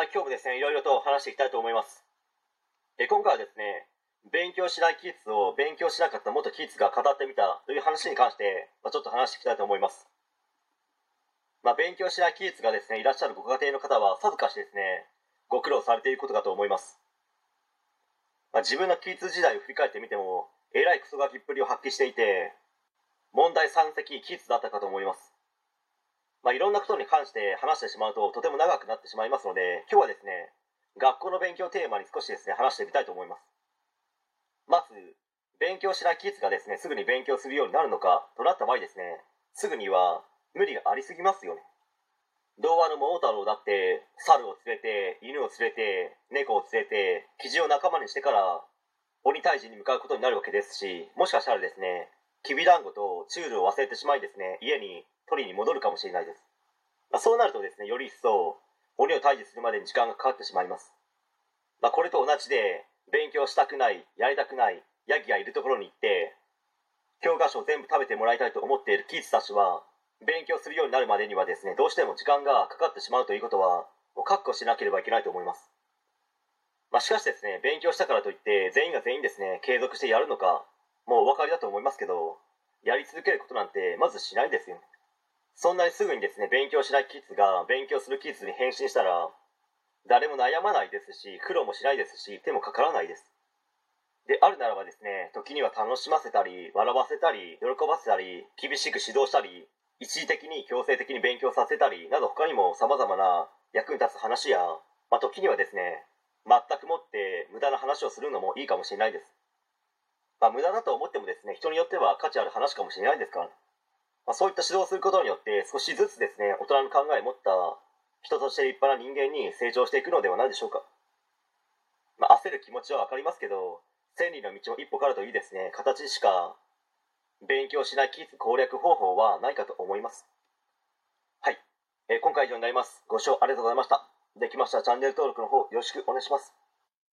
はい、今日もですね、いろいろと話していきたいと思います。え今回はですね、勉強しないキッズを勉強しなかった元キッズが語ってみたという話に関して、まあ、ちょっと話していきたいと思います。まあ、勉強しないキッズがですね、いらっしゃるご家庭の方はさぞかしですね、ご苦労されていることかと思います。まあ、自分のキッズ時代を振り返ってみても、えらいクソガキっぷりを発揮していて、問題山積キッズだったかと思います。まあ、いろんなことに関して話してしまうととても長くなってしまいますので今日はですね学校の勉強テーマに少しですね話してみたいと思います。まず勉強しないキッズがですねすぐに勉強するようになるのかとなった場合ですねすぐには無理がありすぎますよね。童話の桃太郎だって猿を連れて犬を連れて猫を連れてキジを仲間にしてから鬼退治に向かうことになるわけですしもしかしたらですねきびだんごとチュールを忘れてしまいですね家に取りに戻るかもしれないです、まあ、そうなるとですねより一層鬼を退治するまでに時間がかかってしまいます、まあ、これと同じで勉強したくないやりたくないヤギがいるところに行って教科書を全部食べてもらいたいと思っているキッズたちは勉強するようになるまでにはですねどうしても時間がかかってしまうということはもう覚悟しなければいけないと思います。まあ、しかしですね勉強したからといって全員が全員ですね継続してやるのかもうお分かりだと思いますけどやり続けることなんてまずしないですよね。そんなにすぐにですね勉強しないキッズが勉強するキッズに変身したら誰も悩まないですし苦労もしないですし手もかからないです。であるならばですね時には楽しませたり笑わせたり喜ばせたり厳しく指導したり一時的に強制的に勉強させたりなど他にも様々な役に立つ話や、まあ、時にはですね全くもって無駄な話をするのもいいかもしれないです。まあ無駄だと思ってもですね人によっては価値ある話かもしれないですからまあ、そういった指導をすることによって少しずつですね大人の考えを持った人として立派な人間に成長していくのではないでしょうか、まあ、焦る気持ちは分かりますけど千里の道を一歩からというですね形しか勉強しない攻略方法はないかと思います。はい、えー今回以上になります。ご視聴ありがとうございました。できましたらチャンネル登録の方よろしくお願いします。